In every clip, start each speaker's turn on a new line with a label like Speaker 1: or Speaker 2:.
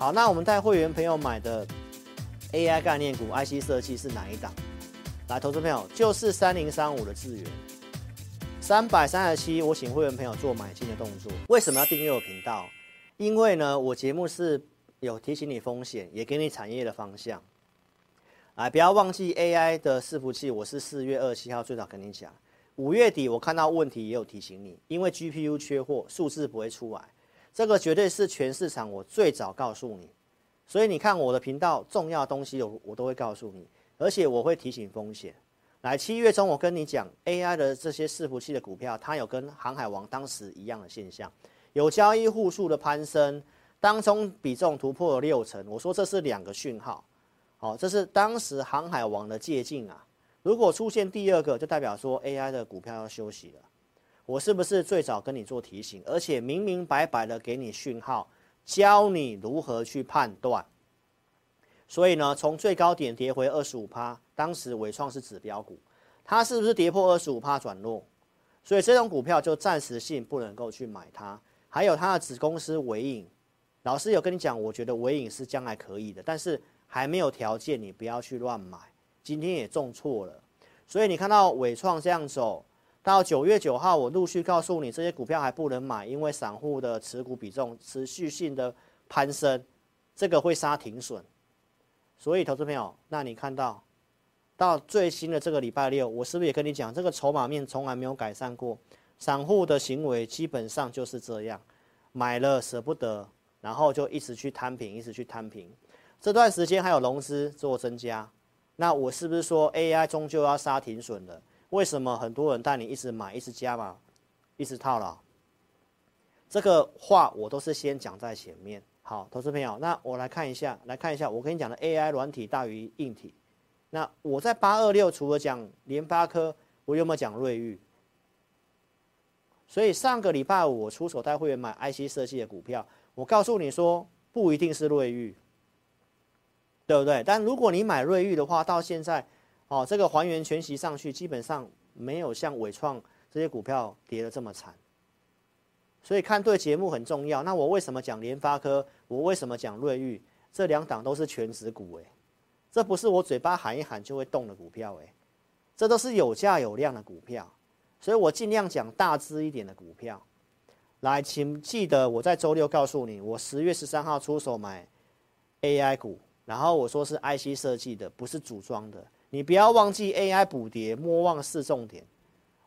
Speaker 1: 好，那我们带会员朋友买的 AI 概念股 IC 设计是哪一档？来，投资朋友就是三零三五的智原，三百三十七，我请会员朋友做买进的动作。为什么要订阅我频道？因为呢，我节目是有提醒你风险，也给你产业的方向。来，不要忘记 AI 的伺服器，我是四月二十七号最早跟你讲。五月底我看到问题也有提醒你，因为 GPU 缺货，数字不会出来，这个绝对是全市场我最早告诉你，所以你看我的频道重要东西我我都会告诉你，而且我会提醒风险。来，七月中我跟你讲 AI 的这些伺服器的股票，它有跟航海王当时一样的现象，有交易户数的攀升，当中比重突破了六成，我说这是两个讯号，好，这是当时航海王的借镜啊。如果出现第二个，就代表说 AI 的股票要休息了。我是不是最早跟你做提醒，而且明明白白的给你讯号，教你如何去判断？所以呢，从最高点跌回二十五趴，当时伟创是指标股，它是不是跌破二十五趴转弱？所以这种股票就暂时性不能够去买它。还有它的子公司伟影，老师有跟你讲，我觉得伟影是将来可以的，但是还没有条件，你不要去乱买。今天也重挫了，所以你看到伟创这样走到九月九号，我陆续告诉你这些股票还不能买，因为散户的持股比重持续性的攀升，这个会杀停损。所以投资朋友，那你看到到最新的这个礼拜六，我是不是也跟你讲，这个筹码面从来没有改善过，散户的行为基本上就是这样，买了舍不得，然后就一直去摊平，一直去摊平。这段时间还有融资做增加。那我是不是说 AI 终究要杀停损了？为什么很多人带你一直买、一直加码、一直套牢？这个话我都是先讲在前面。好，投资朋友，那我来看一下，来看一下我跟你讲的 AI 软体大于硬体。那我在八二六除了讲联发科，我有没有讲瑞昱？所以上个礼拜五我出手带会员买 IC 设计的股票，我告诉你说不一定是瑞昱。对不对？但如果你买瑞昱的话，到现在，哦，这个还原全息上去，基本上没有像伟创这些股票跌得这么惨。所以看对节目很重要。那我为什么讲联发科？我为什么讲瑞昱？这两档都是全值股诶，这不是我嘴巴喊一喊就会动的股票诶，这都是有价有量的股票。所以我尽量讲大只一点的股票。来，请记得我在周六告诉你，我十月十三号出手买 AI 股。然后我说是 IC 设计的，不是组装的。你不要忘记 AI 补跌，莫忘四重点。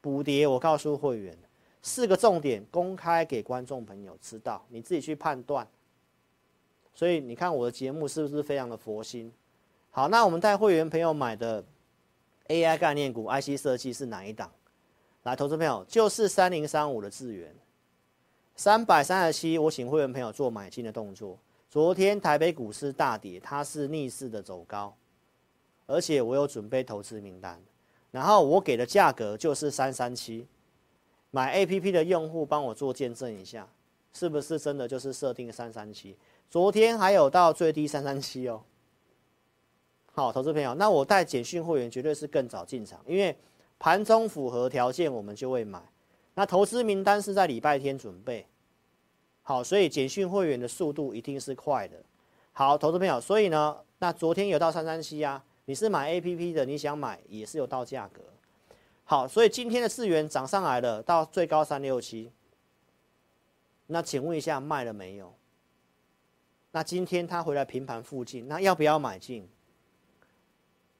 Speaker 1: 补跌，我告诉会员四个重点，公开给观众朋友知道，你自己去判断。所以你看我的节目是不是非常的佛心？好，那我们带会员朋友买的 AI 概念股 IC 设计是哪一档？来，投资朋友就是三零三五的智原，三百三十七，我请会员朋友做买进的动作。昨天台北股市大跌，它是逆势的走高，而且我有准备投资名单，然后我给的价格就是三三七，买 APP 的用户帮我做见证一下，是不是真的就是设定三三七？昨天还有到最低三三七哦。好，投资朋友，那我带简讯会员绝对是更早进场，因为盘中符合条件我们就会买，那投资名单是在礼拜天准备。好，所以简讯会员的速度一定是快的。好，投资朋友，所以呢，那昨天有到三三七啊，你是买 APP 的，你想买也是有到价格。好，所以今天的智原涨上来了，到最高三六七。那请问一下，卖了没有？那今天它回来平盘附近，那要不要买进？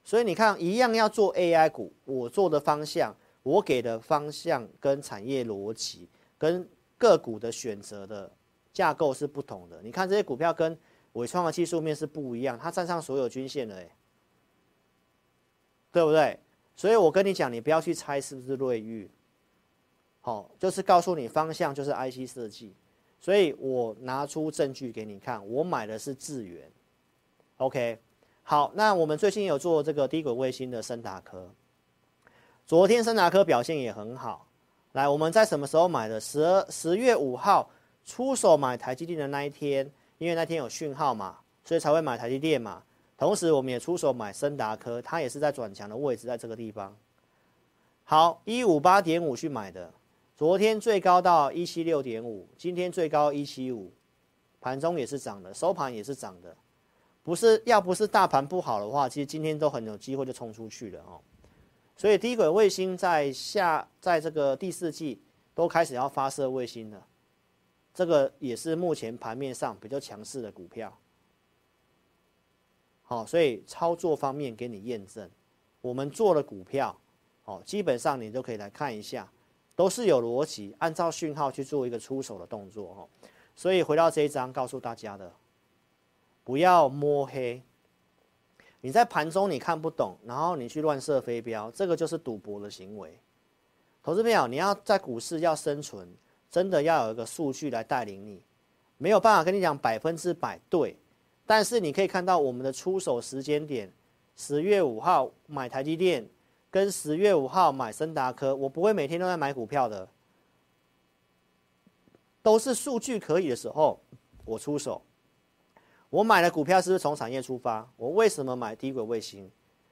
Speaker 1: 所以你看，一样要做 AI 股，我做的方向，我给的方向跟产业逻辑跟个股的选择的。架构是不同的，你看这些股票跟伟创的技术面是不一样，它站上所有均线了，哎，对不对？所以我跟你讲，你不要去猜是不是瑞昱，好，就是告诉你方向就是 IC 设计，所以我拿出证据给你看，我买的是智元，OK，好，那我们最近有做这个低轨卫星的升达科，昨天升达科表现也很好，来，我们在什么时候买的？十二十月五号。出手买台积电的那一天，因为那天有讯号嘛，所以才会买台积电嘛。同时，我们也出手买森达科，它也是在转强的位置，在这个地方。好，一五八点五去买的，昨天最高到一七六点五，今天最高一七五，盘中也是涨的，收盘也是涨的，不是要不是大盘不好的话，其实今天都很有机会就冲出去了哦。所以低轨卫星在下，在这个第四季都开始要发射卫星了，这个也是目前盘面上比较强势的股票。好，所以操作方面给你验证，我们做的股票，哦，基本上你都可以来看一下，都是有逻辑，按照讯号去做一个出手的动作哦。所以回到这一章，告诉大家的，不要摸黑。你在盘中你看不懂，然后你去乱射飞镖，这个就是赌博的行为。投资朋友，你要在股市要生存，真的要有一个数据来带领你，没有办法跟你讲百分之百对，但是你可以看到我们的出手时间点，十月五号买台积电，跟十月五号买森达科，我不会每天都在买股票的。都是数据可以的时候，我出手。我买的股票是不是从产业出发？我为什么买低轨卫星？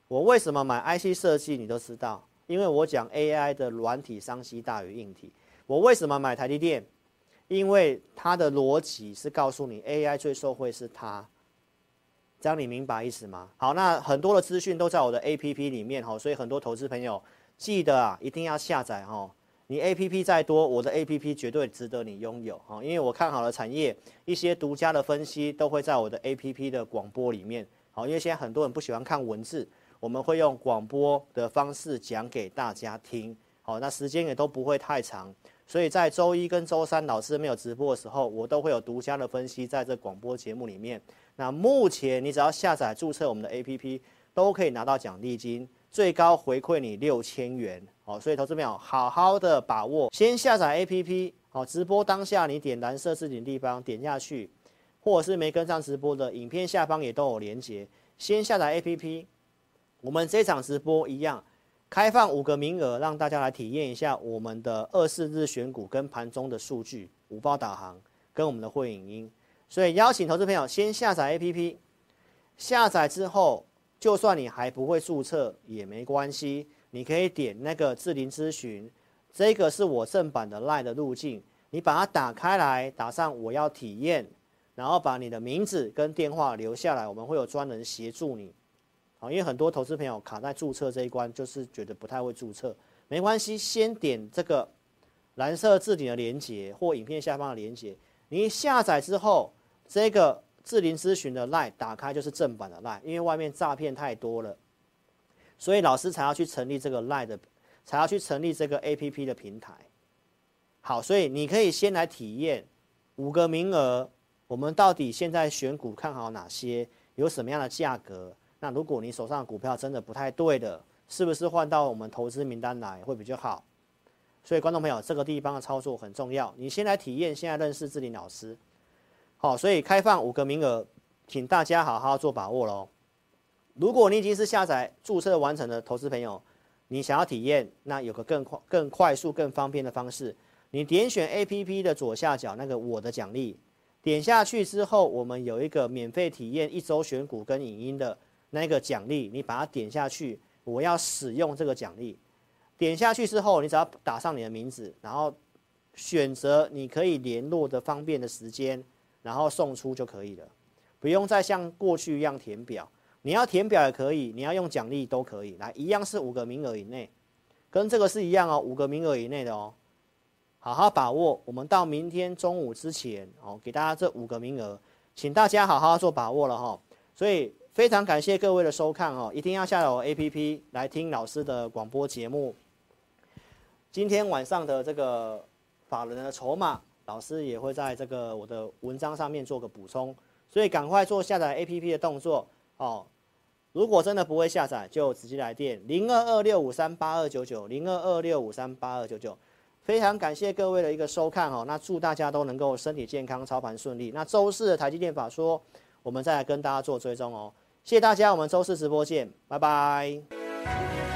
Speaker 1: 我为什么买 IC 设计？你都知道，因为我讲 AI 的软体商机大于硬体。我为什么买台积电？因为它的逻辑是告诉你 AI 最受惠是它。这样你明白意思吗？好，那很多的资讯都在我的 APP 里面哈，所以很多投资朋友记得啊，一定要下载哈。你 A P P 再多，我的 A P P 绝对值得你拥有啊！因为我看好了产业，一些独家的分析都会在我的 A P P 的广播里面。好，因为现在很多人不喜欢看文字，我们会用广播的方式讲给大家听。好，那时间也都不会太长，所以在周一跟周三老师没有直播的时候，我都会有独家的分析在这广播节目里面。那目前你只要下载注册我们的 A P P，都可以拿到奖励金。最高回馈你六千元，哦，所以投资朋友好好的把握，先下载 APP，哦，直播当下你点蓝色置顶地方点下去，或者是没跟上直播的影片下方也都有连结，先下载 APP。我们这场直播一样，开放五个名额，让大家来体验一下我们的二四日选股跟盘中的数据五包导航跟我们的会影音，所以邀请投资朋友先下载 APP，下载之后。就算你还不会注册也没关系，你可以点那个智霖咨询，这个是我正版的 LINE 的路径，你把它打开来，打上我要体验，然后把你的名字跟电话留下来，我们会有专人协助你。好，因为很多投资朋友卡在注册这一关，就是觉得不太会注册，没关系，先点这个蓝色置顶的连接或影片下方的连接，你下载之后这个。智霖咨询的 LINE 打开就是正版的 LINE，因为外面诈骗太多了，所以老师才要去成立这个 LINE 的，才要去成立这个 APP 的平台。好，所以你可以先来体验五个名额，我们到底现在选股看好哪些，有什么样的价格？那如果你手上的股票真的不太对的，是不是换到我们投资名单来会比较好？所以观众朋友，这个地方的操作很重要，你先来体验，现在认识智霖老师。好，所以开放五个名额，请大家好好做把握喽。如果你已经是下载注册完成的投资朋友，你想要体验，那有个更快、更快速、更方便的方式，你点选 APP 的左下角那个我的奖励，点下去之后，我们有一个免费体验一周选股跟影音的那个奖励，你把它点下去，我要使用这个奖励，点下去之后，你只要打上你的名字，然后选择你可以联络的方便的时间。然后送出就可以了，不用再像过去一样填表。你要填表也可以，你要用奖励都可以。来，一样是五个名额以内，跟这个是一样哦，五个名额以内的哦。好好把握，我们到明天中午之前哦，给大家这五个名额，请大家好好做把握了哈。所以非常感谢各位的收看哦，一定要下载我 APP 来听老师的广播节目。今天晚上的这个法人的筹码。老师也会在这个我的文章上面做个补充，所以赶快做下载 APP 的动作哦。如果真的不会下载，就直接来电零二二六五三八二九九零二二六五三八二九九。非常感谢各位的一个收看哦，那祝大家都能够身体健康，操盘顺利。那周四的台积电法说，我们再来跟大家做追踪哦。谢谢大家，我们周四直播见，拜拜。